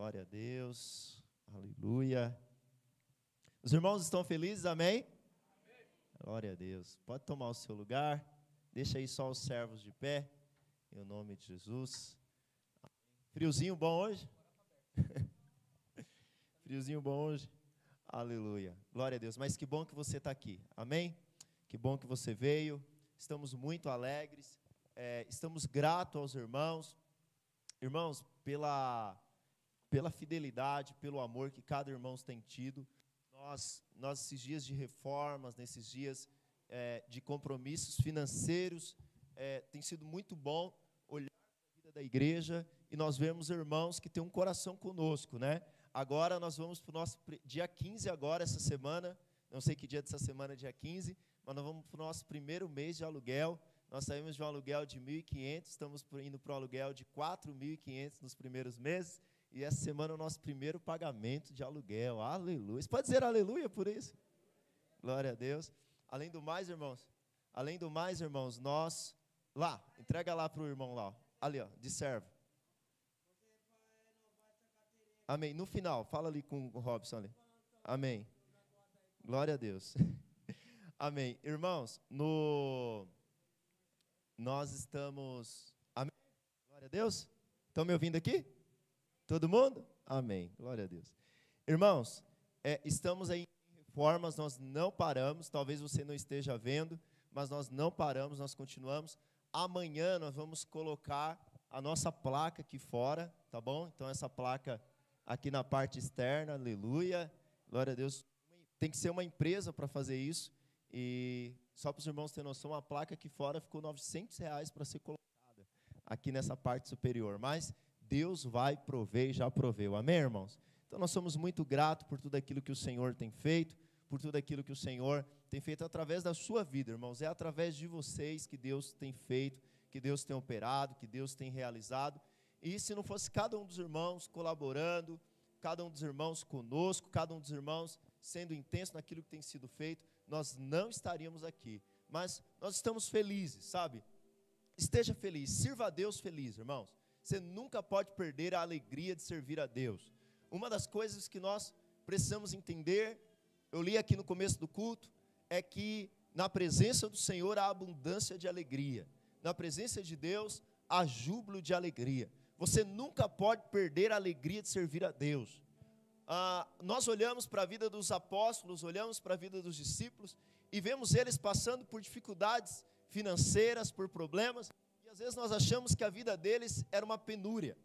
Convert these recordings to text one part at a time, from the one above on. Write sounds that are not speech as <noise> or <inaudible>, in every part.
Glória a Deus. Aleluia. Os irmãos estão felizes? Amém? Amém? Glória a Deus. Pode tomar o seu lugar. Deixa aí só os servos de pé. Em nome de Jesus. Friozinho bom hoje? <laughs> Friozinho bom hoje? Aleluia. Glória a Deus. Mas que bom que você está aqui. Amém? Que bom que você veio. Estamos muito alegres. É, estamos gratos aos irmãos. Irmãos, pela, pela fidelidade, pelo amor que cada irmão tem tido. Nós, nós esses dias de reformas, nesses dias é, de compromissos financeiros, é, tem sido muito bom olhar a vida da igreja e nós vemos irmãos que têm um coração conosco, né? Agora nós vamos para o nosso dia 15 agora, essa semana, não sei que dia dessa semana, dia 15, mas nós vamos para o nosso primeiro mês de aluguel. Nós saímos de um aluguel de 1.500, estamos indo para o aluguel de 4.500 nos primeiros meses, e essa semana é o nosso primeiro pagamento de aluguel. Aleluia. Você pode dizer aleluia por isso? Glória a Deus. Além do mais, irmãos, além do mais, irmãos, nós lá, entrega lá para o irmão lá, ali, ó, de servo. Amém. No final, fala ali com o Robson ali. Amém. Glória a Deus. <laughs> Amém. Irmãos, no nós estamos Amém. Glória a Deus. Estão me ouvindo aqui? Todo mundo? Amém. Glória a Deus. Irmãos, é, estamos aí em reformas, nós não paramos, talvez você não esteja vendo, mas nós não paramos, nós continuamos. Amanhã nós vamos colocar a nossa placa aqui fora, tá bom? Então essa placa aqui na parte externa, aleluia, glória a Deus. Tem que ser uma empresa para fazer isso. E só para os irmãos terem noção, a placa aqui fora ficou 900 reais para ser colocada aqui nessa parte superior. Mas Deus vai prover e já proveu. Amém, irmãos? Então nós somos muito gratos por tudo aquilo que o Senhor tem feito, por tudo aquilo que o Senhor tem feito através da sua vida, irmãos. É através de vocês que Deus tem feito, que Deus tem operado, que Deus tem realizado. E se não fosse cada um dos irmãos colaborando, cada um dos irmãos conosco, cada um dos irmãos sendo intenso naquilo que tem sido feito, nós não estaríamos aqui. Mas nós estamos felizes, sabe? Esteja feliz, sirva a Deus feliz, irmãos. Você nunca pode perder a alegria de servir a Deus. Uma das coisas que nós precisamos entender, eu li aqui no começo do culto, é que na presença do Senhor há abundância de alegria. Na presença de Deus há júbilo de alegria. Você nunca pode perder a alegria de servir a Deus. Ah, nós olhamos para a vida dos apóstolos, olhamos para a vida dos discípulos e vemos eles passando por dificuldades financeiras, por problemas, vezes nós achamos que a vida deles era uma penúria,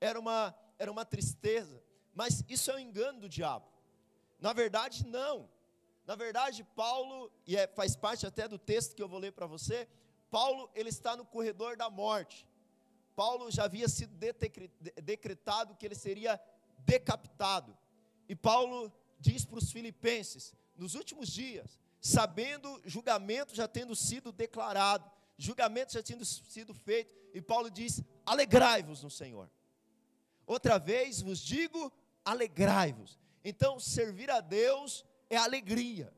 era uma, era uma tristeza, mas isso é um engano do diabo. Na verdade, não. Na verdade, Paulo, e é, faz parte até do texto que eu vou ler para você, Paulo ele está no corredor da morte. Paulo já havia sido decretado que ele seria decapitado. E Paulo diz para os filipenses, nos últimos dias, sabendo julgamento já tendo sido declarado, julgamento já tendo sido feito, e Paulo diz: alegrai-vos no Senhor. Outra vez vos digo, alegrai-vos. Então, servir a Deus é alegria.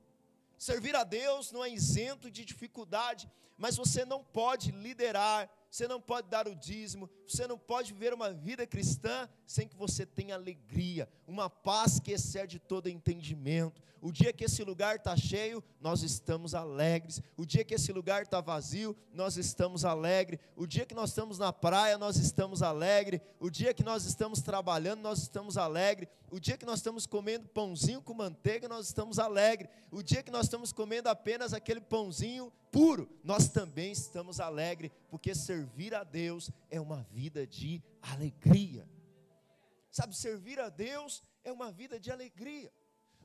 Servir a Deus não é isento de dificuldade, mas você não pode liderar você não pode dar o dízimo, você não pode viver uma vida cristã sem que você tenha alegria, uma paz que excede todo entendimento. O dia que esse lugar está cheio, nós estamos alegres. O dia que esse lugar está vazio, nós estamos alegres. O dia que nós estamos na praia, nós estamos alegres. O dia que nós estamos trabalhando, nós estamos alegres. O dia que nós estamos comendo pãozinho com manteiga, nós estamos alegres. O dia que nós estamos comendo apenas aquele pãozinho puro, nós também estamos alegres, porque servir a Deus é uma vida de alegria. Sabe, servir a Deus é uma vida de alegria.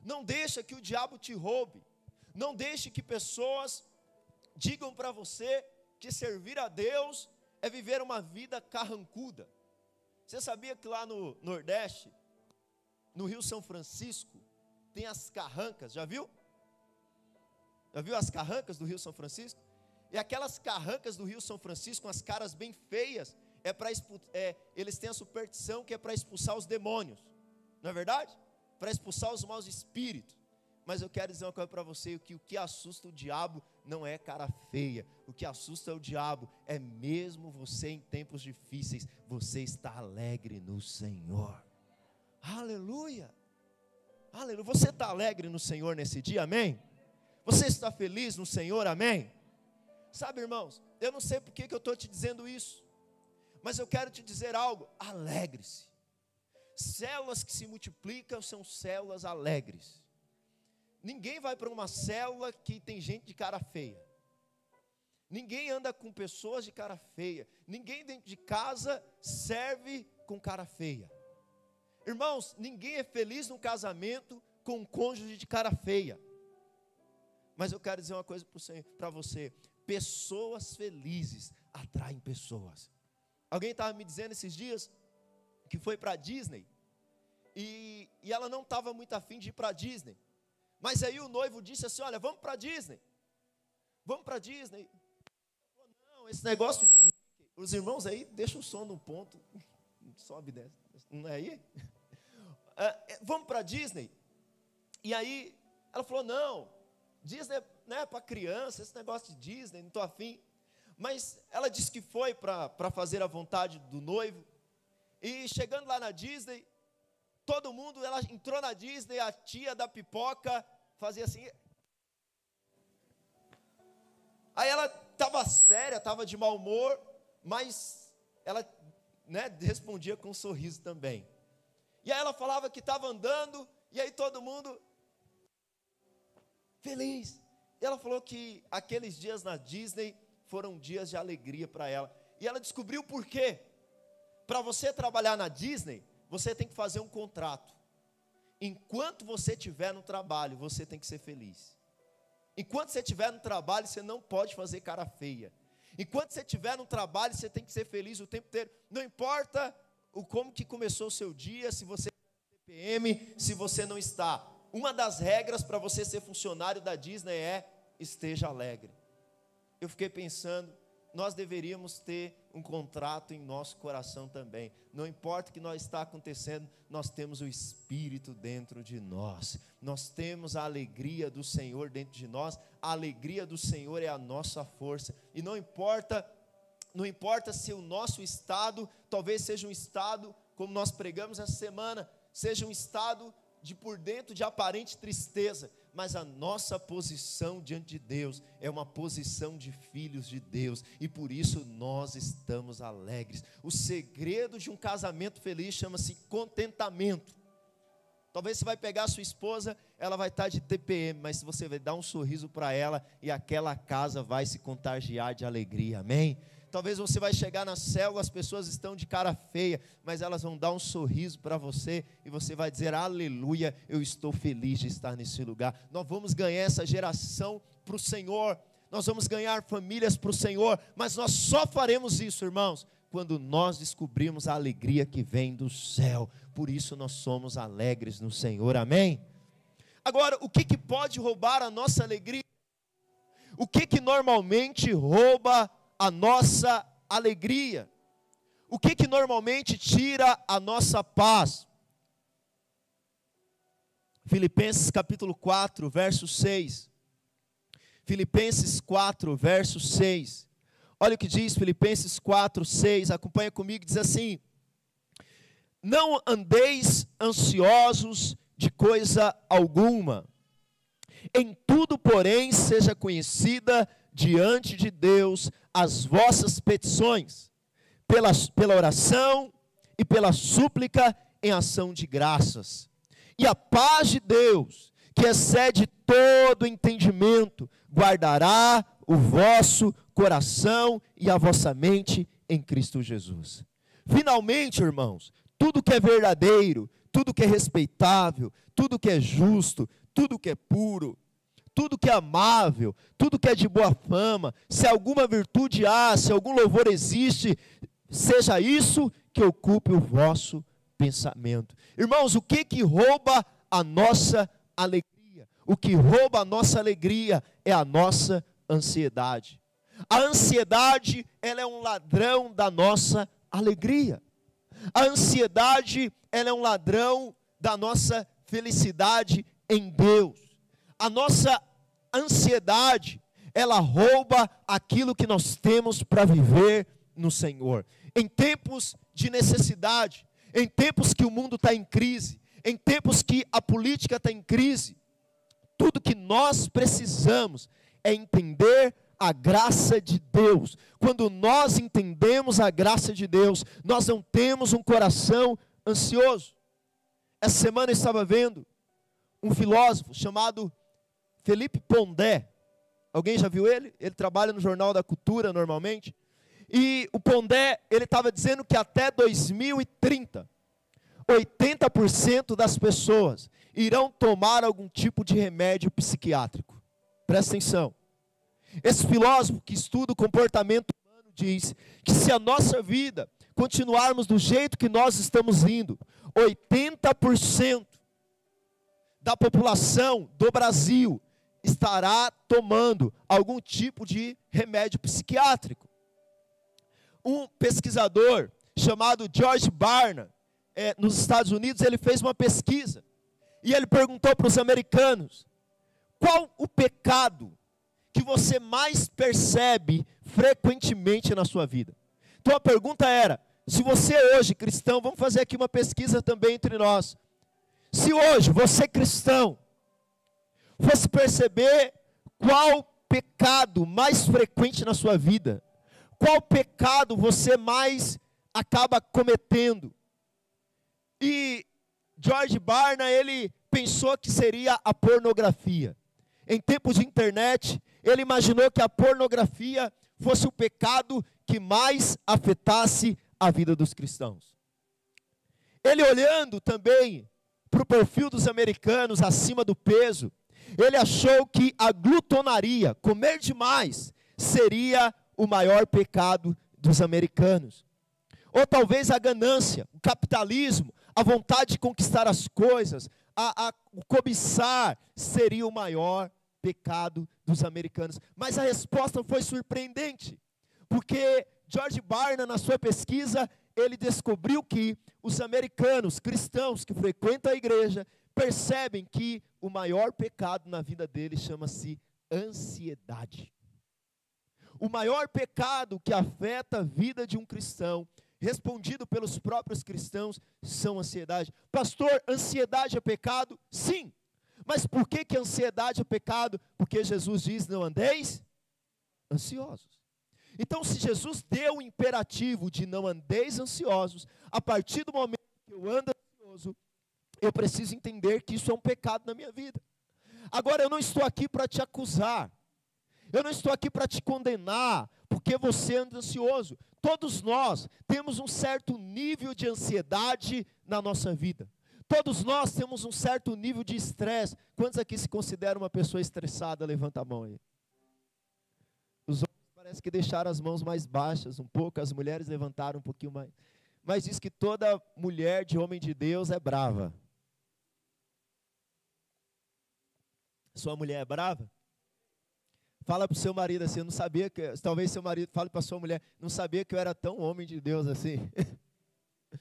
Não deixa que o diabo te roube. Não deixe que pessoas digam para você que servir a Deus é viver uma vida carrancuda. Você sabia que lá no Nordeste, no Rio São Francisco, tem as carrancas, já viu? Já viu as carrancas do Rio São Francisco? E aquelas carrancas do Rio São Francisco, com as caras bem feias, é para é, eles têm a superstição que é para expulsar os demônios. Não é verdade? Para expulsar os maus espíritos. Mas eu quero dizer uma coisa para você: que o que assusta o diabo não é cara feia. O que assusta o diabo é mesmo você em tempos difíceis, você está alegre no Senhor. Aleluia. Aleluia. Você está alegre no Senhor nesse dia, amém? Você está feliz no Senhor, amém? Sabe, irmãos, eu não sei por que, que eu estou te dizendo isso, mas eu quero te dizer algo: alegre-se. Células que se multiplicam são células alegres. Ninguém vai para uma célula que tem gente de cara feia. Ninguém anda com pessoas de cara feia. Ninguém dentro de casa serve com cara feia. Irmãos, ninguém é feliz no casamento com um cônjuge de cara feia. Mas eu quero dizer uma coisa para você: pessoas felizes atraem pessoas. Alguém estava me dizendo esses dias que foi para Disney e, e ela não estava muito afim de ir para Disney. Mas aí o noivo disse assim: Olha, vamos para Disney. Vamos para Disney. Não, esse negócio de. Os irmãos aí, deixa o som no ponto. Sobe desce. Não é aí? <laughs> É, vamos para Disney. E aí ela falou: Não, Disney é para criança, esse negócio de Disney, não estou afim. Mas ela disse que foi para fazer a vontade do noivo. E chegando lá na Disney, todo mundo, ela entrou na Disney, a tia da pipoca fazia assim. Aí ela estava séria, estava de mau humor, mas ela né, respondia com um sorriso também. E aí ela falava que estava andando, e aí todo mundo feliz. E ela falou que aqueles dias na Disney foram dias de alegria para ela. E ela descobriu por quê. Para você trabalhar na Disney, você tem que fazer um contrato. Enquanto você estiver no trabalho, você tem que ser feliz. Enquanto você estiver no trabalho, você não pode fazer cara feia. Enquanto você estiver no trabalho, você tem que ser feliz o tempo inteiro. Não importa o como que começou o seu dia, se você está TPM, se você não está. Uma das regras para você ser funcionário da Disney é esteja alegre. Eu fiquei pensando, nós deveríamos ter um contrato em nosso coração também. Não importa o que nós está acontecendo, nós temos o Espírito dentro de nós. Nós temos a alegria do Senhor dentro de nós. A alegria do Senhor é a nossa força. E não importa, não importa se o nosso estado talvez seja um estado como nós pregamos essa semana, seja um estado de por dentro de aparente tristeza, mas a nossa posição diante de Deus é uma posição de filhos de Deus, e por isso nós estamos alegres. O segredo de um casamento feliz chama-se contentamento. Talvez você vai pegar a sua esposa, ela vai estar de TPM, mas você vai dar um sorriso para ela e aquela casa vai se contagiar de alegria. Amém? Talvez você vai chegar na célula, as pessoas estão de cara feia, mas elas vão dar um sorriso para você e você vai dizer: Aleluia, eu estou feliz de estar nesse lugar. Nós vamos ganhar essa geração para o Senhor, nós vamos ganhar famílias para o Senhor, mas nós só faremos isso, irmãos, quando nós descobrirmos a alegria que vem do céu. Por isso nós somos alegres no Senhor, amém? Agora, o que, que pode roubar a nossa alegria? O que, que normalmente rouba a nossa alegria? O que que normalmente tira a nossa paz? Filipenses capítulo 4, verso 6. Filipenses 4, verso 6. Olha o que diz Filipenses 4, 6. Acompanha comigo, diz assim: Não andeis ansiosos de coisa alguma. Em tudo, porém, seja conhecida diante de Deus as vossas petições, pela, pela oração e pela súplica em ação de graças. E a paz de Deus, que excede todo entendimento, guardará o vosso coração e a vossa mente em Cristo Jesus. Finalmente, irmãos, tudo que é verdadeiro, tudo que é respeitável, tudo que é justo, tudo que é puro, tudo que é amável, tudo que é de boa fama, se alguma virtude há, se algum louvor existe, seja isso que ocupe o vosso pensamento. Irmãos, o que que rouba a nossa alegria? O que rouba a nossa alegria é a nossa ansiedade. A ansiedade, ela é um ladrão da nossa alegria. A ansiedade, ela é um ladrão da nossa felicidade em Deus. A nossa ansiedade, ela rouba aquilo que nós temos para viver no Senhor. Em tempos de necessidade, em tempos que o mundo está em crise, em tempos que a política está em crise, tudo que nós precisamos é entender a graça de Deus. Quando nós entendemos a graça de Deus, nós não temos um coração ansioso. Essa semana eu estava vendo um filósofo chamado Felipe Pondé. Alguém já viu ele? Ele trabalha no Jornal da Cultura normalmente. E o Pondé, ele estava dizendo que até 2030, 80% das pessoas irão tomar algum tipo de remédio psiquiátrico. Presta atenção. Esse filósofo que estuda o comportamento humano diz que se a nossa vida continuarmos do jeito que nós estamos indo, 80% da população do Brasil estará tomando algum tipo de remédio psiquiátrico. Um pesquisador chamado George Barna, é, nos Estados Unidos, ele fez uma pesquisa e ele perguntou para os americanos: qual o pecado que você mais percebe frequentemente na sua vida? Então a pergunta era: se você hoje, cristão, vamos fazer aqui uma pesquisa também entre nós. Se hoje você, cristão, fosse perceber qual pecado mais frequente na sua vida, qual pecado você mais acaba cometendo. E George Barna, ele pensou que seria a pornografia. Em tempos de internet, ele imaginou que a pornografia fosse o pecado que mais afetasse a vida dos cristãos. Ele olhando também para o perfil dos americanos acima do peso, ele achou que a glutonaria, comer demais, seria o maior pecado dos americanos. Ou talvez a ganância, o capitalismo, a vontade de conquistar as coisas, a, a, o cobiçar seria o maior pecado dos americanos. Mas a resposta foi surpreendente, porque George Barna, na sua pesquisa, ele descobriu que os americanos cristãos que frequentam a igreja percebem que o maior pecado na vida deles chama-se ansiedade. O maior pecado que afeta a vida de um cristão, respondido pelos próprios cristãos, são ansiedade. Pastor, ansiedade é pecado? Sim. Mas por que, que ansiedade é pecado? Porque Jesus diz: não andeis ansiosos. Então, se Jesus deu o imperativo de não andeis ansiosos, a partir do momento que eu ando ansioso, eu preciso entender que isso é um pecado na minha vida. Agora, eu não estou aqui para te acusar, eu não estou aqui para te condenar, porque você anda ansioso. Todos nós temos um certo nível de ansiedade na nossa vida. Todos nós temos um certo nível de estresse. Quantos aqui se consideram uma pessoa estressada? Levanta a mão aí. Os parece que deixaram as mãos mais baixas um pouco, as mulheres levantaram um pouquinho mais. Mas diz que toda mulher de homem de Deus é brava. Sua mulher é brava? Fala para o seu marido assim, eu não sabia que. Talvez seu marido fale para sua mulher, não sabia que eu era tão homem de Deus assim. <laughs>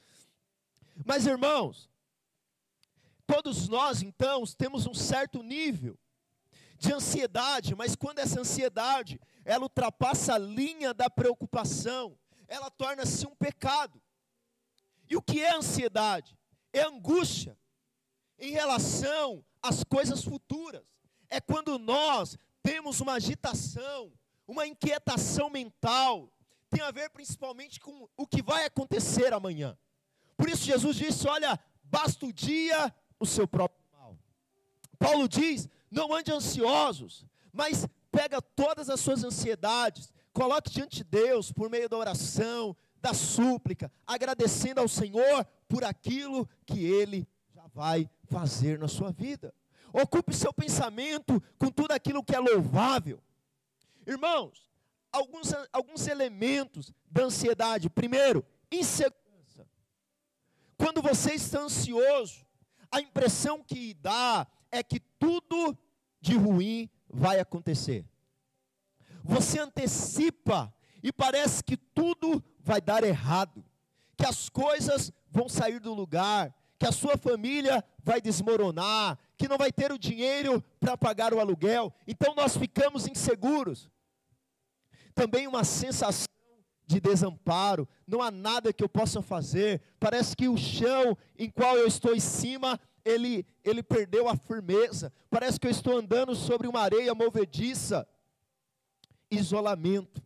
Mas irmãos, todos nós então temos um certo nível de ansiedade, mas quando essa ansiedade ela ultrapassa a linha da preocupação, ela torna-se um pecado. E o que é ansiedade? É angústia em relação às coisas futuras. É quando nós temos uma agitação, uma inquietação mental, tem a ver principalmente com o que vai acontecer amanhã. Por isso Jesus disse: Olha, basta o dia o seu próprio mal. Paulo diz: Não ande ansiosos, mas pega todas as suas ansiedades, coloque diante de Deus por meio da oração, da súplica, agradecendo ao Senhor por aquilo que Ele já vai fazer na sua vida. Ocupe seu pensamento com tudo aquilo que é louvável. Irmãos, alguns, alguns elementos da ansiedade. Primeiro, insegurança. Quando você está ansioso, a impressão que dá é que tudo de ruim vai acontecer. Você antecipa e parece que tudo vai dar errado, que as coisas vão sair do lugar, que a sua família vai desmoronar, que não vai ter o dinheiro para pagar o aluguel. Então nós ficamos inseguros. Também uma sensação de desamparo, não há nada que eu possa fazer. Parece que o chão em qual eu estou em cima, ele, ele perdeu a firmeza. Parece que eu estou andando sobre uma areia movediça. Isolamento.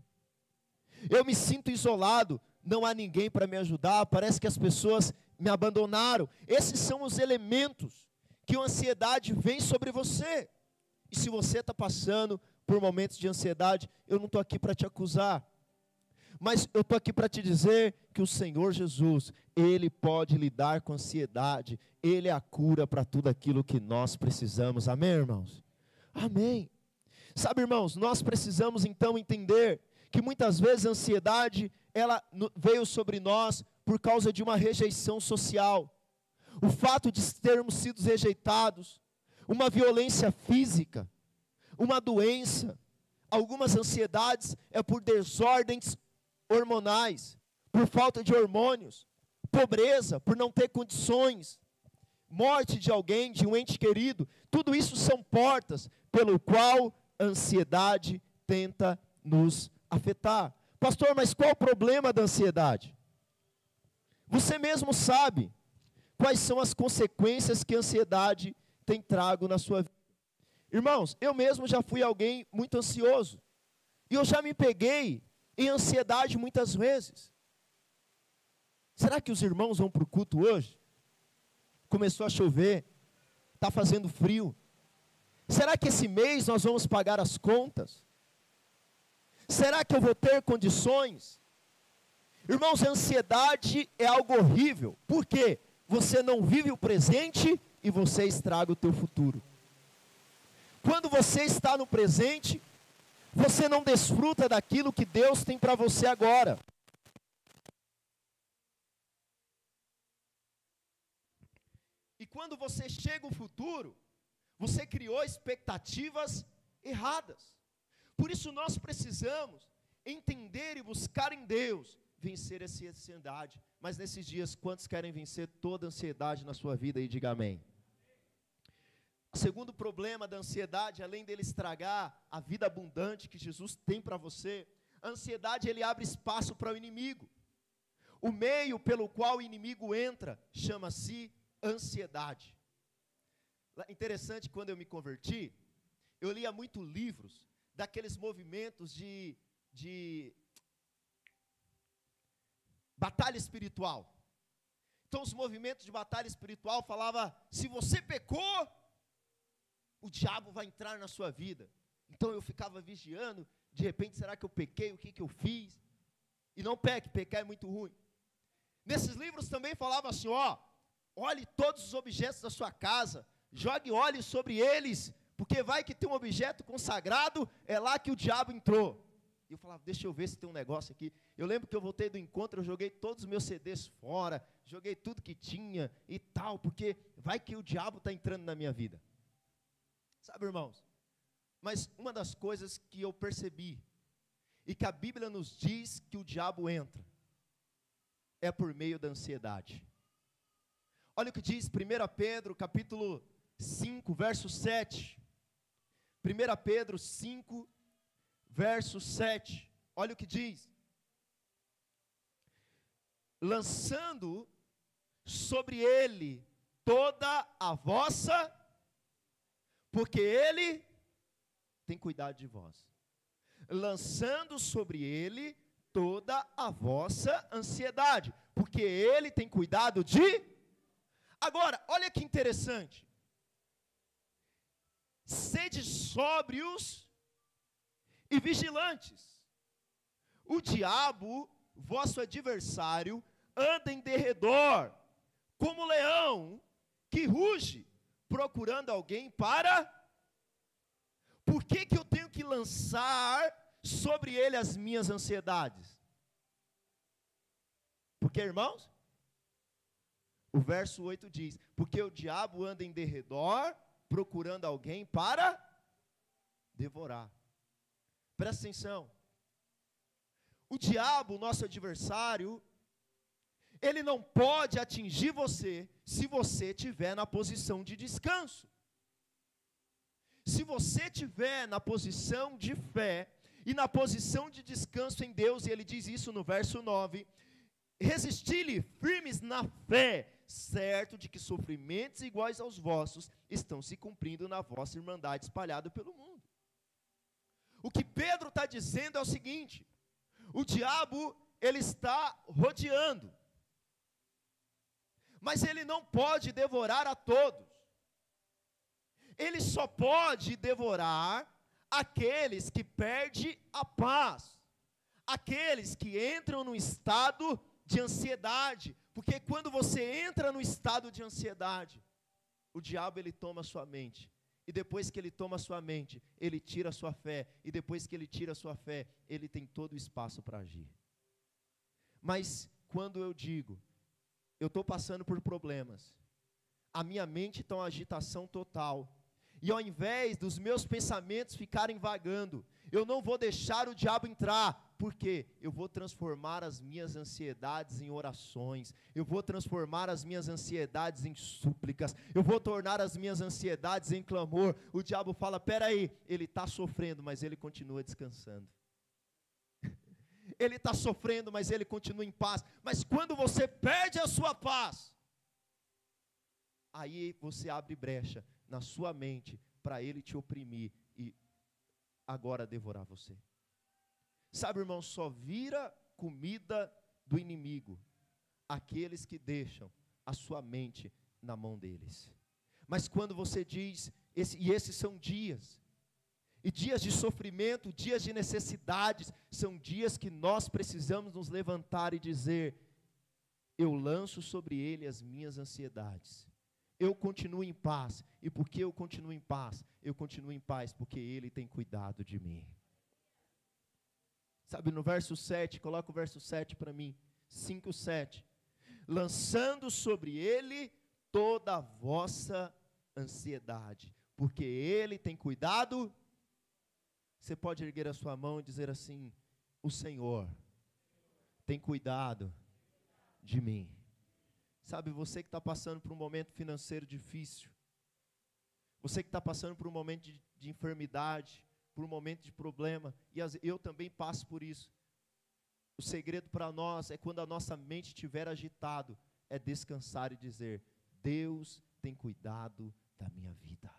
Eu me sinto isolado, não há ninguém para me ajudar, parece que as pessoas me abandonaram. Esses são os elementos que a ansiedade vem sobre você. E se você está passando por momentos de ansiedade, eu não estou aqui para te acusar. Mas eu estou aqui para te dizer que o Senhor Jesus, Ele pode lidar com ansiedade, Ele é a cura para tudo aquilo que nós precisamos. Amém, irmãos? Amém. Sabe, irmãos, nós precisamos então entender que muitas vezes a ansiedade ela veio sobre nós por causa de uma rejeição social. O fato de termos sido rejeitados, uma violência física, uma doença, algumas ansiedades é por desordens hormonais, por falta de hormônios, pobreza, por não ter condições, morte de alguém, de um ente querido, tudo isso são portas pelo qual a ansiedade tenta nos afetar. Pastor, mas qual o problema da ansiedade? Você mesmo sabe quais são as consequências que a ansiedade tem trago na sua vida. Irmãos, eu mesmo já fui alguém muito ansioso. E eu já me peguei em ansiedade muitas vezes. Será que os irmãos vão para o culto hoje? Começou a chover, está fazendo frio. Será que esse mês nós vamos pagar as contas? Será que eu vou ter condições? Irmãos, a ansiedade é algo horrível. Por quê? Você não vive o presente e você estraga o teu futuro. Quando você está no presente, você não desfruta daquilo que Deus tem para você agora. E quando você chega ao futuro, você criou expectativas erradas. Por isso nós precisamos entender e buscar em Deus vencer essa ansiedade. Mas nesses dias, quantos querem vencer toda a ansiedade na sua vida e diga amém? O segundo problema da ansiedade, além dele estragar a vida abundante que Jesus tem para você, a ansiedade ele abre espaço para o inimigo. O meio pelo qual o inimigo entra chama-se ansiedade. Interessante, quando eu me converti, eu lia muito livros daqueles movimentos de, de batalha espiritual. Então, os movimentos de batalha espiritual falava: se você pecou, o diabo vai entrar na sua vida. Então eu ficava vigiando, de repente, será que eu pequei? O que, que eu fiz? E não peque, pecar é muito ruim. Nesses livros também falava assim: ó, olhe todos os objetos da sua casa, jogue óleo sobre eles porque vai que tem um objeto consagrado, é lá que o diabo entrou. E eu falava, deixa eu ver se tem um negócio aqui. Eu lembro que eu voltei do encontro, eu joguei todos os meus CDs fora, joguei tudo que tinha e tal, porque vai que o diabo está entrando na minha vida. Sabe, irmãos? Mas uma das coisas que eu percebi, e que a Bíblia nos diz que o diabo entra, é por meio da ansiedade. Olha o que diz 1 Pedro, capítulo 5, verso 7. 1 Pedro 5, verso 7. Olha o que diz: Lançando sobre ele toda a vossa, porque ele tem cuidado de vós. Lançando sobre ele toda a vossa ansiedade, porque ele tem cuidado de. Agora, olha que interessante sede sóbrios e vigilantes. O diabo, vosso adversário, anda em derredor, como leão que ruge, procurando alguém para. Por que, que eu tenho que lançar sobre ele as minhas ansiedades? Porque, irmãos, o verso 8 diz: Porque o diabo anda em derredor, procurando alguém para devorar. Presta atenção. O diabo, nosso adversário, ele não pode atingir você se você estiver na posição de descanso. Se você estiver na posição de fé e na posição de descanso em Deus, e ele diz isso no verso 9: resisti-lhe firmes na fé, certo de que sofrimentos iguais aos vossos estão se cumprindo na vossa irmandade espalhada pelo mundo. O que Pedro está dizendo é o seguinte: o diabo ele está rodeando, mas ele não pode devorar a todos. Ele só pode devorar aqueles que perdem a paz, aqueles que entram no estado de ansiedade, porque quando você entra no estado de ansiedade, o diabo ele toma a sua mente. E depois que ele toma a sua mente, ele tira a sua fé. E depois que ele tira a sua fé, ele tem todo o espaço para agir. Mas quando eu digo, eu estou passando por problemas, a minha mente está em agitação total, e ao invés dos meus pensamentos ficarem vagando, eu não vou deixar o diabo entrar, porque eu vou transformar as minhas ansiedades em orações, eu vou transformar as minhas ansiedades em súplicas, eu vou tornar as minhas ansiedades em clamor. O diabo fala: peraí, ele está sofrendo, mas ele continua descansando. <laughs> ele está sofrendo, mas ele continua em paz. Mas quando você perde a sua paz, aí você abre brecha na sua mente para ele te oprimir e agora devorar você. Sabe, irmão, só vira comida do inimigo aqueles que deixam a sua mente na mão deles. Mas quando você diz, esse, e esses são dias, e dias de sofrimento, dias de necessidades, são dias que nós precisamos nos levantar e dizer: eu lanço sobre ele as minhas ansiedades eu continuo em paz. E porque eu continuo em paz, eu continuo em paz porque Ele tem cuidado de mim. Sabe, no verso 7, coloca o verso 7 para mim. 5, 7. Lançando sobre Ele toda a vossa ansiedade, porque Ele tem cuidado. Você pode erguer a sua mão e dizer assim: O Senhor tem cuidado de mim. Sabe, você que está passando por um momento financeiro difícil, você que está passando por um momento de, de, enfermidade, por um momento de problema, e eu também passo por isso. O segredo para nós é quando a nossa mente estiver agitado, é descansar e dizer: Deus tem cuidado da minha vida.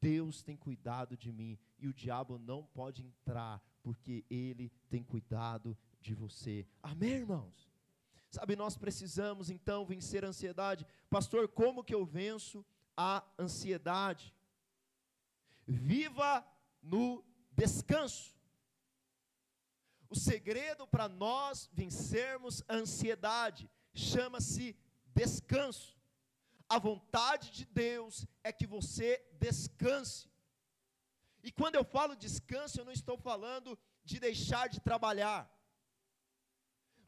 Deus tem cuidado de mim e o diabo não pode entrar porque ele tem cuidado de você. Amém, irmãos? Sabe, nós precisamos então vencer a ansiedade. Pastor, como que eu venço a ansiedade? Viva no descanso. O segredo para nós vencermos a ansiedade chama-se descanso. A vontade de Deus é que você descanse. E quando eu falo descanso, eu não estou falando de deixar de trabalhar.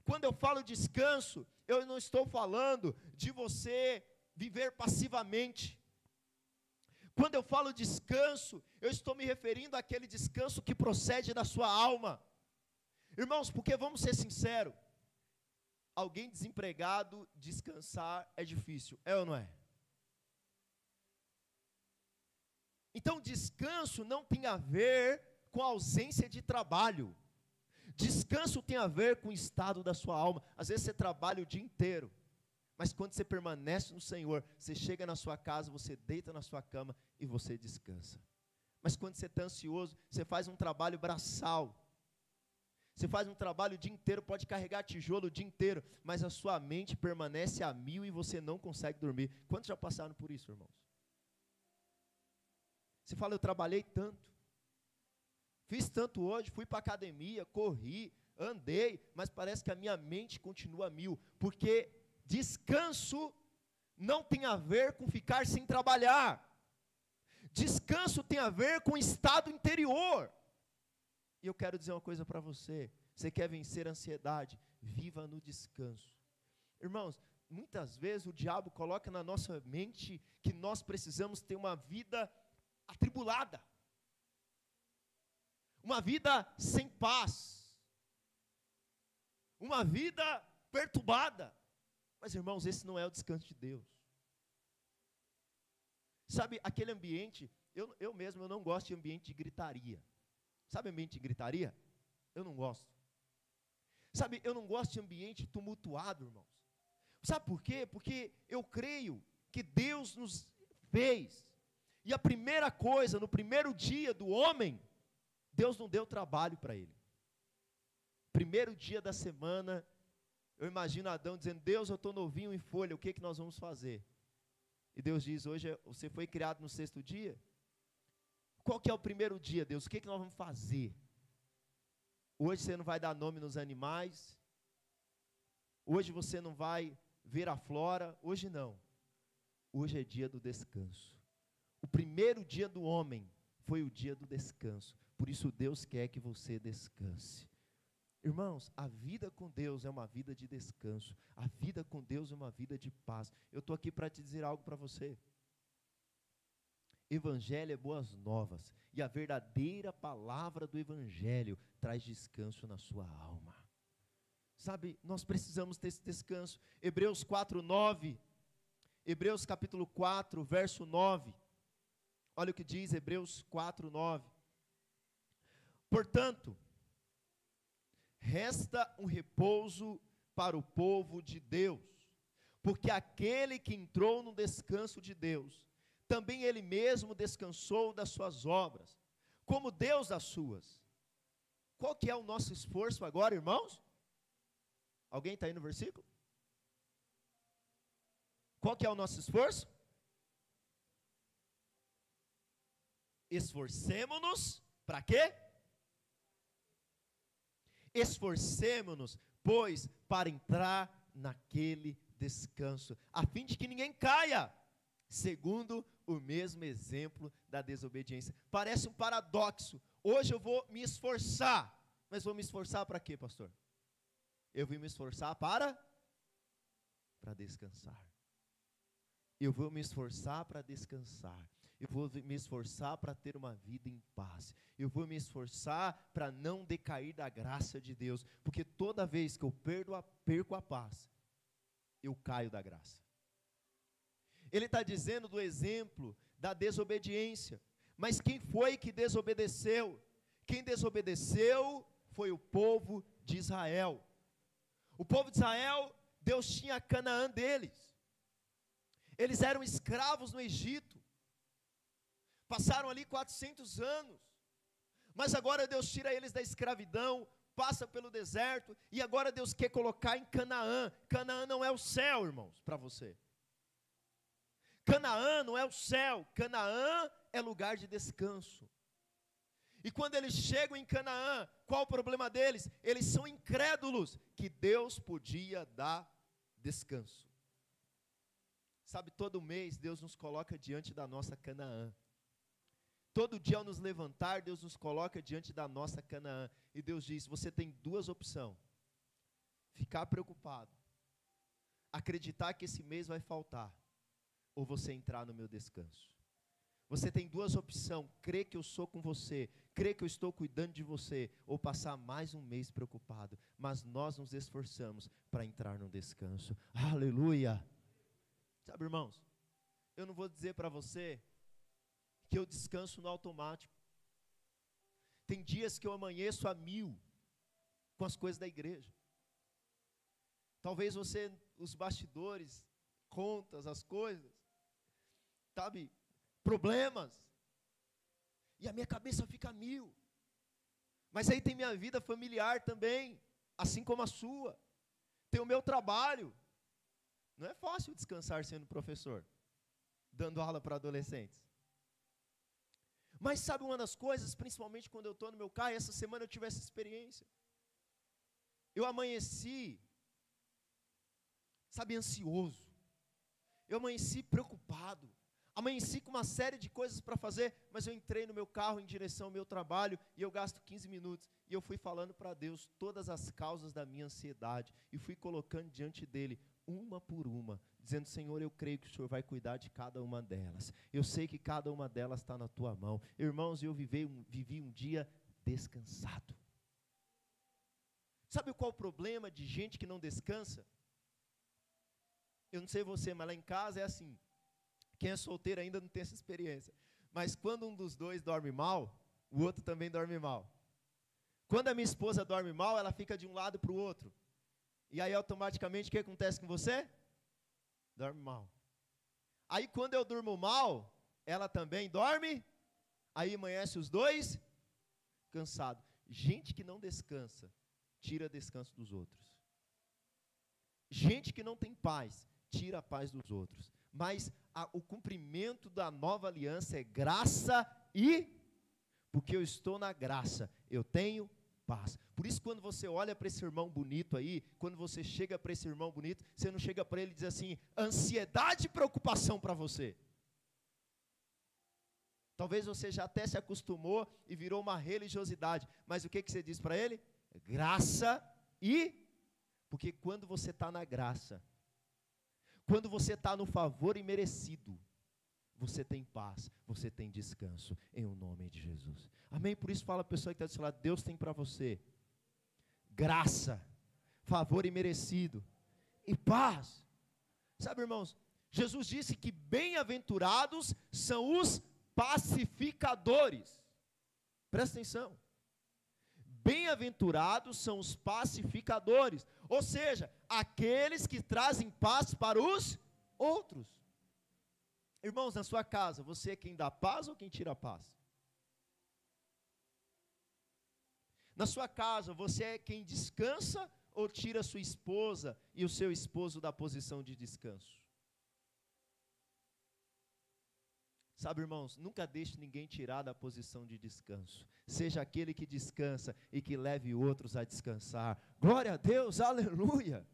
Quando eu falo descanso, eu não estou falando de você viver passivamente. Quando eu falo descanso, eu estou me referindo àquele descanso que procede da sua alma. Irmãos, porque vamos ser sinceros, alguém desempregado descansar é difícil, é ou não é? Então, descanso não tem a ver com a ausência de trabalho. Descanso tem a ver com o estado da sua alma. Às vezes você trabalha o dia inteiro, mas quando você permanece no Senhor, você chega na sua casa, você deita na sua cama e você descansa. Mas quando você está ansioso, você faz um trabalho braçal. Você faz um trabalho o dia inteiro, pode carregar tijolo o dia inteiro, mas a sua mente permanece a mil e você não consegue dormir. Quantos já passaram por isso, irmãos? Você fala, eu trabalhei tanto. Fiz tanto hoje, fui para a academia, corri, andei, mas parece que a minha mente continua mil, porque descanso não tem a ver com ficar sem trabalhar. Descanso tem a ver com estado interior. E eu quero dizer uma coisa para você: você quer vencer a ansiedade? Viva no descanso. Irmãos, muitas vezes o diabo coloca na nossa mente que nós precisamos ter uma vida atribulada uma vida sem paz, uma vida perturbada. Mas irmãos, esse não é o descanso de Deus. Sabe, aquele ambiente, eu, eu mesmo eu não gosto de ambiente de gritaria. Sabe ambiente de gritaria? Eu não gosto. Sabe, eu não gosto de ambiente tumultuado, irmãos. Sabe por quê? Porque eu creio que Deus nos fez. E a primeira coisa, no primeiro dia do homem, Deus não deu trabalho para ele. Primeiro dia da semana, eu imagino Adão dizendo: Deus, eu estou novinho em folha, o que, que nós vamos fazer? E Deus diz: Hoje você foi criado no sexto dia. Qual que é o primeiro dia, Deus? O que, que nós vamos fazer? Hoje você não vai dar nome nos animais. Hoje você não vai ver a flora. Hoje não. Hoje é dia do descanso. O primeiro dia do homem foi o dia do descanso. Por isso Deus quer que você descanse. Irmãos, a vida com Deus é uma vida de descanso. A vida com Deus é uma vida de paz. Eu estou aqui para te dizer algo para você. Evangelho é boas novas. E a verdadeira palavra do Evangelho traz descanso na sua alma. Sabe, nós precisamos ter esse descanso. Hebreus 4, 9. Hebreus capítulo 4, verso 9. Olha o que diz Hebreus 4, 9. Portanto, resta um repouso para o povo de Deus, porque aquele que entrou no descanso de Deus, também ele mesmo descansou das suas obras, como Deus das suas. Qual que é o nosso esforço agora, irmãos? Alguém está aí no versículo? Qual que é o nosso esforço? Esforcemos-nos para quê? Esforcemos-nos, pois, para entrar naquele descanso, a fim de que ninguém caia, segundo o mesmo exemplo da desobediência. Parece um paradoxo. Hoje eu vou me esforçar, mas vou me esforçar para quê, pastor? Eu vou me esforçar para para descansar. Eu vou me esforçar para descansar. Eu vou me esforçar para ter uma vida em paz. Eu vou me esforçar para não decair da graça de Deus. Porque toda vez que eu perdo a, perco a paz, eu caio da graça. Ele está dizendo do exemplo da desobediência. Mas quem foi que desobedeceu? Quem desobedeceu foi o povo de Israel. O povo de Israel, Deus tinha Canaã deles. Eles eram escravos no Egito. Passaram ali 400 anos. Mas agora Deus tira eles da escravidão, passa pelo deserto, e agora Deus quer colocar em Canaã. Canaã não é o céu, irmãos, para você. Canaã não é o céu, Canaã é lugar de descanso. E quando eles chegam em Canaã, qual o problema deles? Eles são incrédulos que Deus podia dar descanso. Sabe, todo mês Deus nos coloca diante da nossa Canaã. Todo dia ao nos levantar, Deus nos coloca diante da nossa Canaã. E Deus diz: você tem duas opções: ficar preocupado, acreditar que esse mês vai faltar, ou você entrar no meu descanso. Você tem duas opções: crer que eu sou com você, crer que eu estou cuidando de você, ou passar mais um mês preocupado. Mas nós nos esforçamos para entrar no descanso. Aleluia! Sabe, irmãos, eu não vou dizer para você que eu descanso no automático. Tem dias que eu amanheço a mil com as coisas da igreja. Talvez você, os bastidores, contas, as coisas, sabe, problemas, e a minha cabeça fica mil. Mas aí tem minha vida familiar também, assim como a sua. Tem o meu trabalho, não é fácil descansar sendo professor, dando aula para adolescentes. Mas sabe uma das coisas, principalmente quando eu estou no meu carro, essa semana eu tive essa experiência. Eu amanheci, sabe, ansioso. Eu amanheci preocupado. Amanheci com uma série de coisas para fazer, mas eu entrei no meu carro em direção ao meu trabalho e eu gasto 15 minutos. E eu fui falando para Deus todas as causas da minha ansiedade e fui colocando diante dele uma por uma, dizendo: Senhor, eu creio que o Senhor vai cuidar de cada uma delas. Eu sei que cada uma delas está na tua mão. Irmãos, eu vivi um, vivi um dia descansado. Sabe qual o problema de gente que não descansa? Eu não sei você, mas lá em casa é assim. Quem é solteiro ainda não tem essa experiência. Mas quando um dos dois dorme mal, o outro também dorme mal. Quando a minha esposa dorme mal, ela fica de um lado para o outro. E aí automaticamente o que acontece com você? Dorme mal. Aí quando eu durmo mal, ela também dorme. Aí amanhece os dois cansado. Gente que não descansa, tira descanso dos outros. Gente que não tem paz, tira a paz dos outros. Mas a, o cumprimento da nova aliança é graça e, porque eu estou na graça, eu tenho paz. Por isso, quando você olha para esse irmão bonito aí, quando você chega para esse irmão bonito, você não chega para ele e diz assim: ansiedade e preocupação para você. Talvez você já até se acostumou e virou uma religiosidade, mas o que, que você diz para ele? Graça e. Porque quando você está na graça, quando você está no favor imerecido, você tem paz, você tem descanso, em o nome de Jesus. Amém? Por isso fala a pessoa que está do seu lado, Deus tem para você graça, favor imerecido e paz. Sabe, irmãos, Jesus disse que bem-aventurados são os pacificadores. Presta atenção. Bem-aventurados são os pacificadores, ou seja, aqueles que trazem paz para os outros. Irmãos, na sua casa, você é quem dá paz ou quem tira paz? Na sua casa, você é quem descansa ou tira sua esposa e o seu esposo da posição de descanso? Sabe, irmãos, nunca deixe ninguém tirar da posição de descanso. Seja aquele que descansa e que leve outros a descansar. Glória a Deus, aleluia,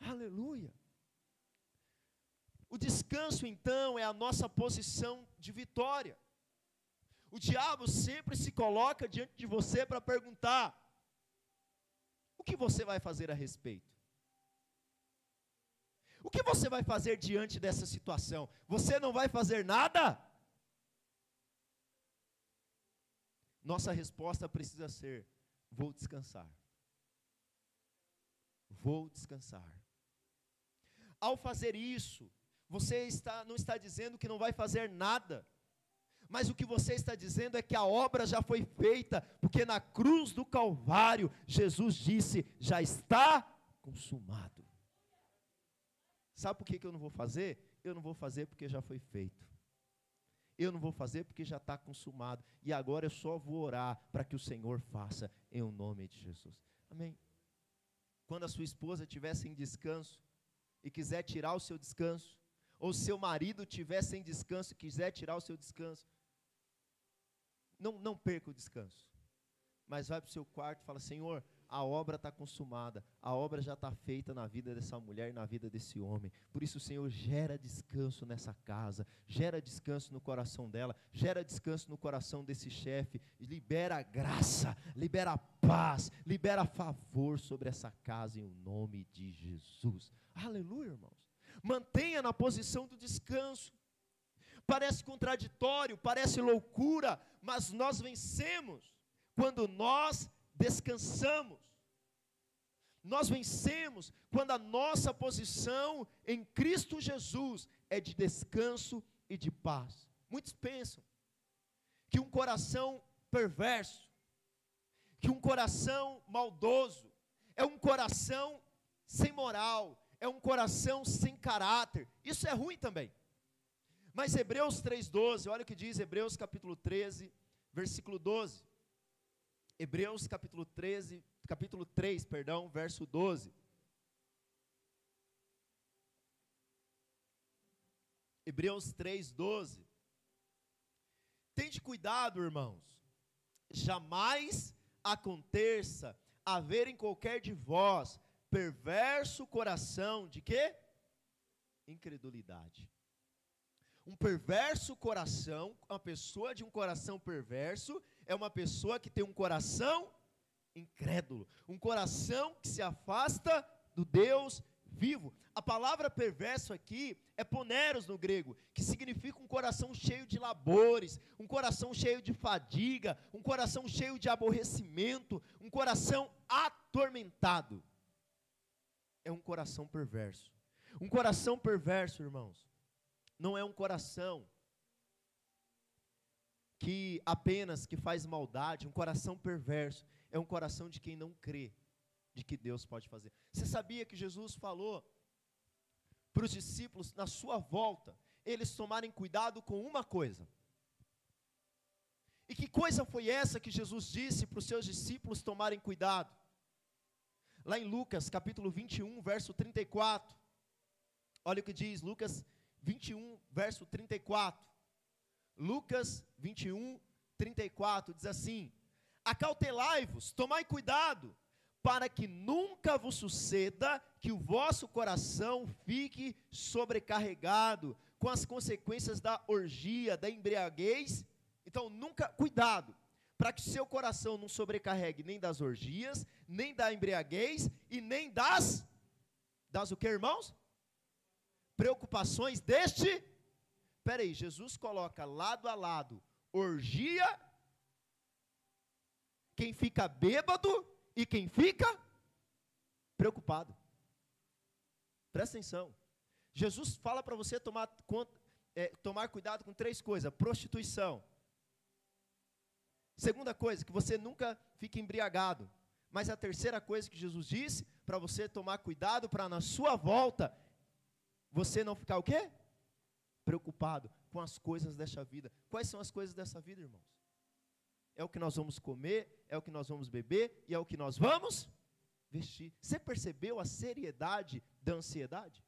aleluia. O descanso, então, é a nossa posição de vitória. O diabo sempre se coloca diante de você para perguntar: o que você vai fazer a respeito? O que você vai fazer diante dessa situação? Você não vai fazer nada? Nossa resposta precisa ser: vou descansar. Vou descansar. Ao fazer isso, você está, não está dizendo que não vai fazer nada, mas o que você está dizendo é que a obra já foi feita, porque na cruz do Calvário, Jesus disse: já está consumado. Sabe por que, que eu não vou fazer? Eu não vou fazer porque já foi feito. Eu não vou fazer porque já está consumado. E agora eu só vou orar para que o Senhor faça em o nome de Jesus. Amém. Quando a sua esposa estiver sem descanso e quiser tirar o seu descanso, ou seu marido estiver sem descanso e quiser tirar o seu descanso, não, não perca o descanso. Mas vai para o seu quarto e fala: Senhor, a obra está consumada, a obra já está feita na vida dessa mulher e na vida desse homem. Por isso, Senhor, gera descanso nessa casa, gera descanso no coração dela, gera descanso no coração desse chefe, libera graça, libera paz, libera favor sobre essa casa em o nome de Jesus. Aleluia, irmãos. Mantenha na posição do descanso. Parece contraditório, parece loucura, mas nós vencemos quando nós descansamos. Nós vencemos quando a nossa posição em Cristo Jesus é de descanso e de paz. Muitos pensam que um coração perverso, que um coração maldoso, é um coração sem moral, é um coração sem caráter. Isso é ruim também. Mas Hebreus 3,12, olha o que diz Hebreus capítulo 13, versículo 12. Hebreus capítulo 13, capítulo 3, perdão, verso 12. Hebreus 3, 12. Tente cuidado, irmãos, jamais aconteça haver em qualquer de vós perverso coração de quê? Incredulidade. Um perverso coração, uma pessoa de um coração perverso, é uma pessoa que tem um coração incrédulo, um coração que se afasta do Deus vivo. A palavra perverso aqui é poneros no grego, que significa um coração cheio de labores, um coração cheio de fadiga, um coração cheio de aborrecimento, um coração atormentado. É um coração perverso. Um coração perverso, irmãos, não é um coração que apenas que faz maldade, um coração perverso, é um coração de quem não crê de que Deus pode fazer. Você sabia que Jesus falou para os discípulos na sua volta, eles tomarem cuidado com uma coisa. E que coisa foi essa que Jesus disse para os seus discípulos tomarem cuidado? Lá em Lucas, capítulo 21, verso 34. Olha o que diz Lucas 21, verso 34. Lucas 21, 34 diz assim: Acautelai-vos, tomai cuidado, para que nunca vos suceda que o vosso coração fique sobrecarregado com as consequências da orgia, da embriaguez. Então, nunca, cuidado, para que seu coração não sobrecarregue nem das orgias, nem da embriaguez e nem das das o que, irmãos? Preocupações deste. Espera aí, Jesus coloca lado a lado orgia, quem fica bêbado e quem fica preocupado. Presta atenção. Jesus fala para você tomar, é, tomar cuidado com três coisas: prostituição. Segunda coisa, que você nunca fique embriagado. Mas a terceira coisa que Jesus disse, para você tomar cuidado, para na sua volta, você não ficar o quê? Preocupado com as coisas desta vida. Quais são as coisas dessa vida, irmãos? É o que nós vamos comer, é o que nós vamos beber e é o que nós vamos vestir. Você percebeu a seriedade da ansiedade?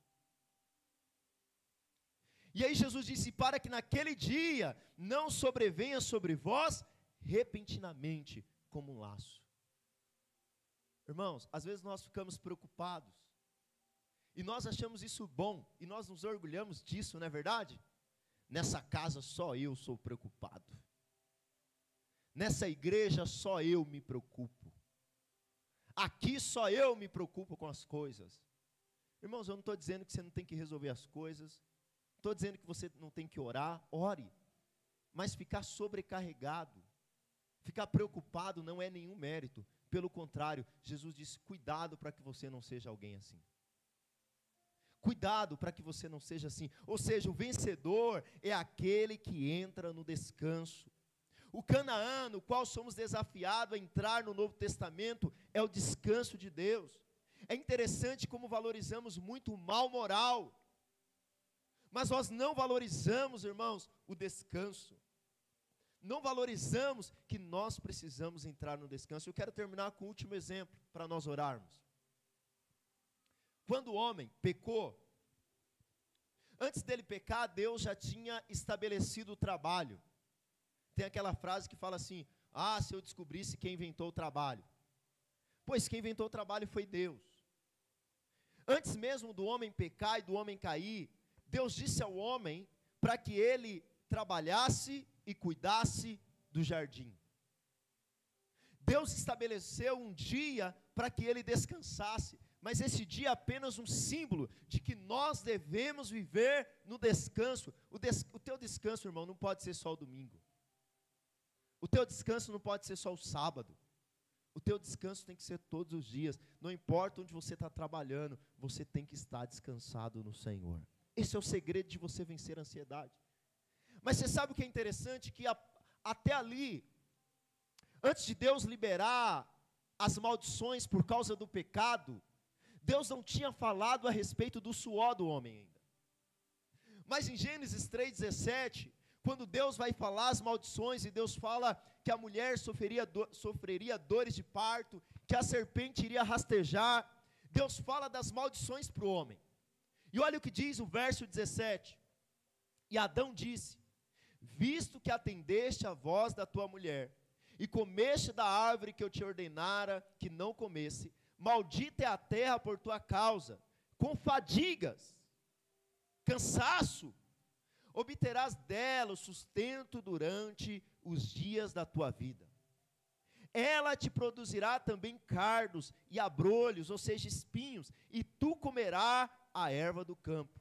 E aí Jesus disse: Para que naquele dia não sobrevenha sobre vós repentinamente como um laço. Irmãos, às vezes nós ficamos preocupados. E nós achamos isso bom, e nós nos orgulhamos disso, não é verdade? Nessa casa só eu sou preocupado. Nessa igreja só eu me preocupo. Aqui só eu me preocupo com as coisas. Irmãos, eu não estou dizendo que você não tem que resolver as coisas. Estou dizendo que você não tem que orar, ore. Mas ficar sobrecarregado, ficar preocupado não é nenhum mérito. Pelo contrário, Jesus disse: cuidado para que você não seja alguém assim. Cuidado para que você não seja assim. Ou seja, o vencedor é aquele que entra no descanso. O Canaã, no qual somos desafiados a entrar no Novo Testamento, é o descanso de Deus. É interessante como valorizamos muito o mal moral. Mas nós não valorizamos, irmãos, o descanso. Não valorizamos que nós precisamos entrar no descanso. Eu quero terminar com o último exemplo para nós orarmos. Quando o homem pecou, antes dele pecar, Deus já tinha estabelecido o trabalho. Tem aquela frase que fala assim: Ah, se eu descobrisse quem inventou o trabalho. Pois quem inventou o trabalho foi Deus. Antes mesmo do homem pecar e do homem cair, Deus disse ao homem para que ele trabalhasse e cuidasse do jardim. Deus estabeleceu um dia para que ele descansasse, mas esse dia é apenas um símbolo de que nós devemos viver no descanso. O, des o teu descanso, irmão, não pode ser só o domingo. O teu descanso não pode ser só o sábado. O teu descanso tem que ser todos os dias. Não importa onde você está trabalhando, você tem que estar descansado no Senhor. Esse é o segredo de você vencer a ansiedade. Mas você sabe o que é interessante? Que a, até ali, antes de Deus liberar as maldições por causa do pecado, Deus não tinha falado a respeito do suor do homem ainda. Mas em Gênesis 3,17, quando Deus vai falar as maldições, e Deus fala que a mulher sofreria, do, sofreria dores de parto, que a serpente iria rastejar, Deus fala das maldições para o homem. E olha o que diz o verso 17: E Adão disse: Visto que atendeste a voz da tua mulher, e comeste da árvore que eu te ordenara que não comesse, maldita é a terra por tua causa, com fadigas, cansaço, obterás dela o sustento durante os dias da tua vida. Ela te produzirá também cardos e abrolhos, ou seja, espinhos, e tu comerás a erva do campo.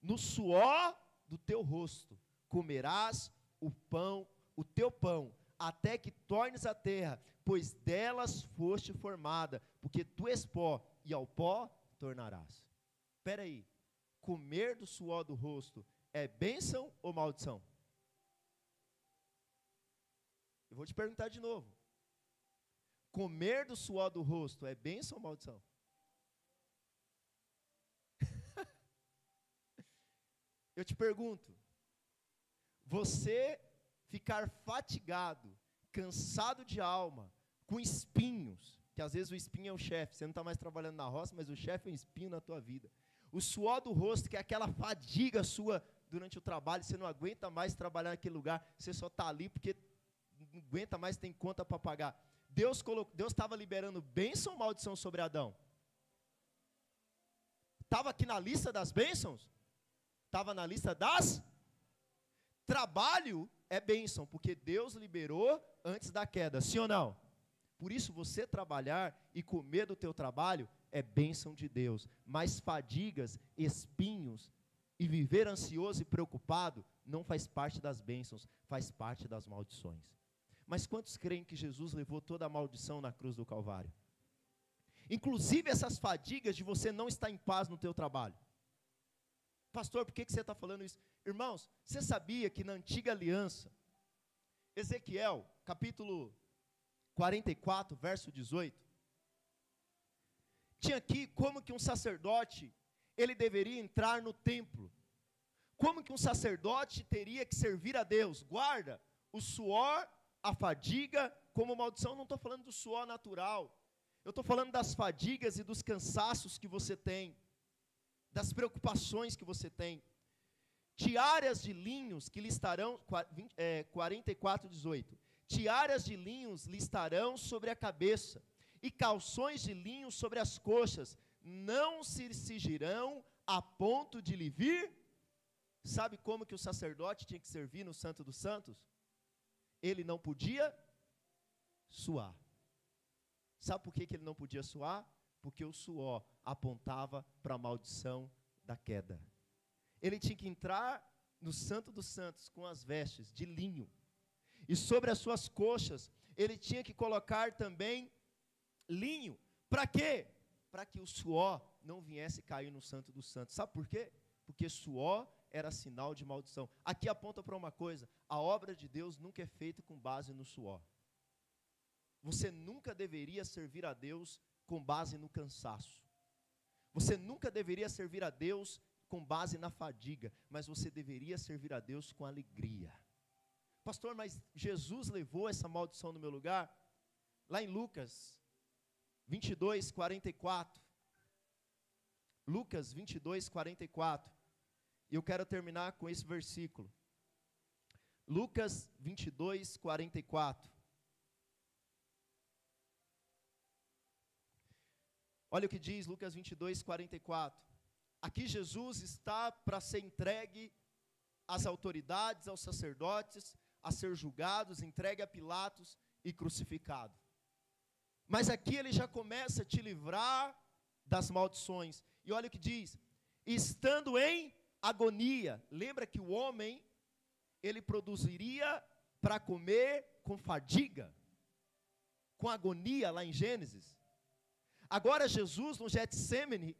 No suor do teu rosto comerás o pão, o teu pão, até que tornes a terra, pois delas foste formada, porque tu és pó, e ao pó tornarás. Espera aí, comer do suor do rosto é bênção ou maldição? Eu vou te perguntar de novo. Comer do suor do rosto é bênção ou maldição? <laughs> Eu te pergunto, você ficar fatigado, cansado de alma, com espinhos, que às vezes o espinho é o chefe, você não está mais trabalhando na roça, mas o chefe é um espinho na tua vida. O suor do rosto, que é aquela fadiga sua durante o trabalho, você não aguenta mais trabalhar naquele lugar, você só está ali porque não aguenta mais, tem conta para pagar. Deus estava liberando bênção ou maldição sobre Adão? Estava aqui na lista das bênçãos? Estava na lista das? Trabalho é bênção, porque Deus liberou antes da queda, sim ou não? Por isso, você trabalhar e comer do teu trabalho é bênção de Deus. Mas fadigas, espinhos e viver ansioso e preocupado não faz parte das bênçãos, faz parte das maldições. Mas quantos creem que Jesus levou toda a maldição na cruz do Calvário? Inclusive essas fadigas de você não estar em paz no teu trabalho. Pastor, por que, que você está falando isso? Irmãos, você sabia que na antiga aliança, Ezequiel, capítulo 44, verso 18, tinha aqui como que um sacerdote, ele deveria entrar no templo. Como que um sacerdote teria que servir a Deus? Guarda, o suor, a fadiga, como maldição, não estou falando do suor natural. Eu estou falando das fadigas e dos cansaços que você tem, das preocupações que você tem. Tiaras de linhos que lhe estarão, é, 44, 18. Tiaras de linhos lhe estarão sobre a cabeça, e calções de linho sobre as coxas, não se cingirão a ponto de lhe vir. Sabe como que o sacerdote tinha que servir no Santo dos Santos? Ele não podia suar. Sabe por que, que ele não podia suar? Porque o suor apontava para a maldição da queda. Ele tinha que entrar no Santo dos Santos com as vestes de linho. E sobre as suas coxas, ele tinha que colocar também linho. Para quê? Para que o suor não viesse cair no Santo dos Santos. Sabe por quê? Porque suor era sinal de maldição. Aqui aponta para uma coisa: a obra de Deus nunca é feita com base no suor. Você nunca deveria servir a Deus com base no cansaço. Você nunca deveria servir a Deus com base na fadiga, mas você deveria servir a Deus com alegria. Pastor, mas Jesus levou essa maldição no meu lugar? Lá em Lucas, 22, 44. Lucas 22, 44. E eu quero terminar com esse versículo. Lucas 22, 44. Olha o que diz Lucas 22, 44. Aqui Jesus está para ser entregue às autoridades, aos sacerdotes, a ser julgados, entregue a Pilatos e crucificado. Mas aqui ele já começa a te livrar das maldições. E olha o que diz: estando em agonia. Lembra que o homem ele produziria para comer com fadiga, com agonia lá em Gênesis. Agora Jesus no Getsemane,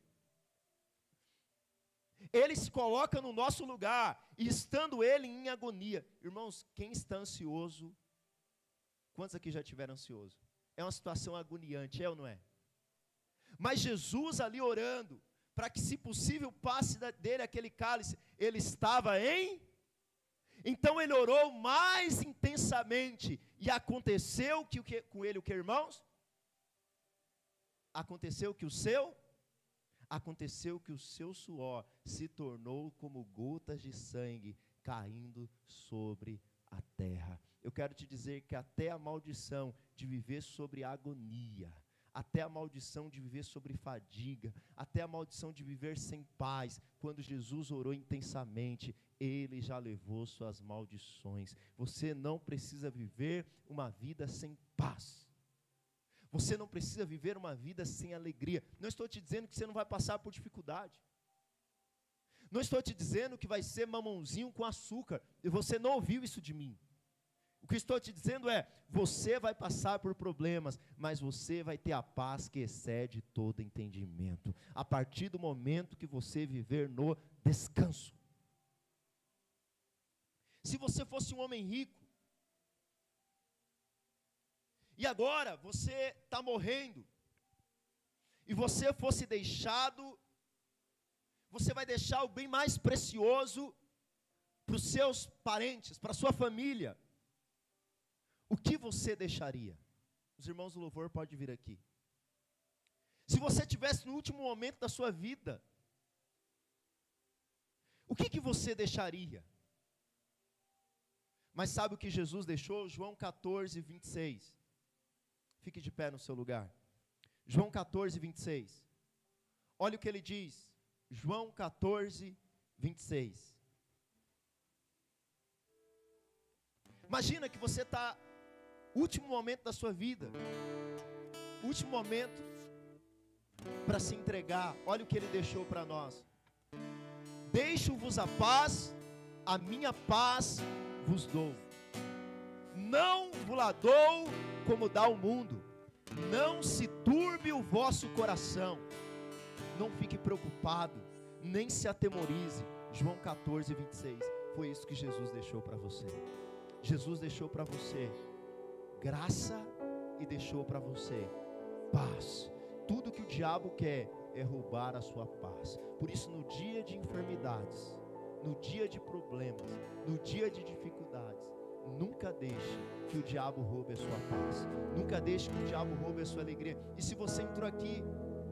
ele se coloca no nosso lugar, e estando ele em agonia. Irmãos, quem está ansioso? Quantos aqui já tiveram ansioso? É uma situação agoniante, é ou não é? Mas Jesus ali orando, para que, se possível, passe dele aquele cálice, ele estava em. Então ele orou mais intensamente, e aconteceu que, que com ele o que, irmãos? Aconteceu que o seu aconteceu que o seu suor se tornou como gotas de sangue caindo sobre a terra. Eu quero te dizer que até a maldição de viver sobre agonia, até a maldição de viver sobre fadiga, até a maldição de viver sem paz, quando Jesus orou intensamente, ele já levou suas maldições. Você não precisa viver uma vida sem paz. Você não precisa viver uma vida sem alegria. Não estou te dizendo que você não vai passar por dificuldade. Não estou te dizendo que vai ser mamãozinho com açúcar. E você não ouviu isso de mim. O que estou te dizendo é: você vai passar por problemas, mas você vai ter a paz que excede todo entendimento, a partir do momento que você viver no descanso. Se você fosse um homem rico, e agora você está morrendo, e você fosse deixado, você vai deixar o bem mais precioso para os seus parentes, para a sua família, o que você deixaria? Os irmãos do louvor podem vir aqui. Se você tivesse no último momento da sua vida, o que, que você deixaria? Mas sabe o que Jesus deixou? João 14, 26. Fique de pé no seu lugar. João 14, 26. Olha o que ele diz. João 14, 26. Imagina que você está, último momento da sua vida, último momento para se entregar. Olha o que ele deixou para nós. Deixo-vos a paz, a minha paz vos dou. Não vos la dou como dá o mundo. Não se turbe o vosso coração. Não fique preocupado, nem se atemorize. João 14, 26. Foi isso que Jesus deixou para você. Jesus deixou para você graça e deixou para você paz. Tudo que o diabo quer é roubar a sua paz. Por isso, no dia de enfermidades, no dia de problemas, no dia de dificuldades, nunca deixe que o diabo roube a sua paz. Nunca deixe que o diabo roube a sua alegria. E se você entrou aqui,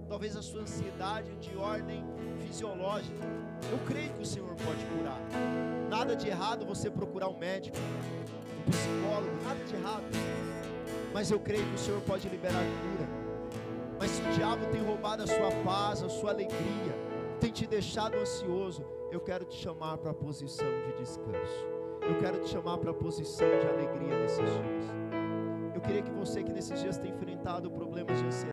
talvez a sua ansiedade de ordem fisiológica, eu creio que o Senhor pode curar. Nada de errado você procurar um médico, um psicólogo, nada de errado. Mas eu creio que o Senhor pode liberar cura. Mas se o diabo tem roubado a sua paz, a sua alegria, tem te deixado ansioso, eu quero te chamar para a posição de descanso. Eu quero te chamar para a posição de alegria nesses dias. Eu queria que você que nesses dias tem enfrentado problemas de ansiedade,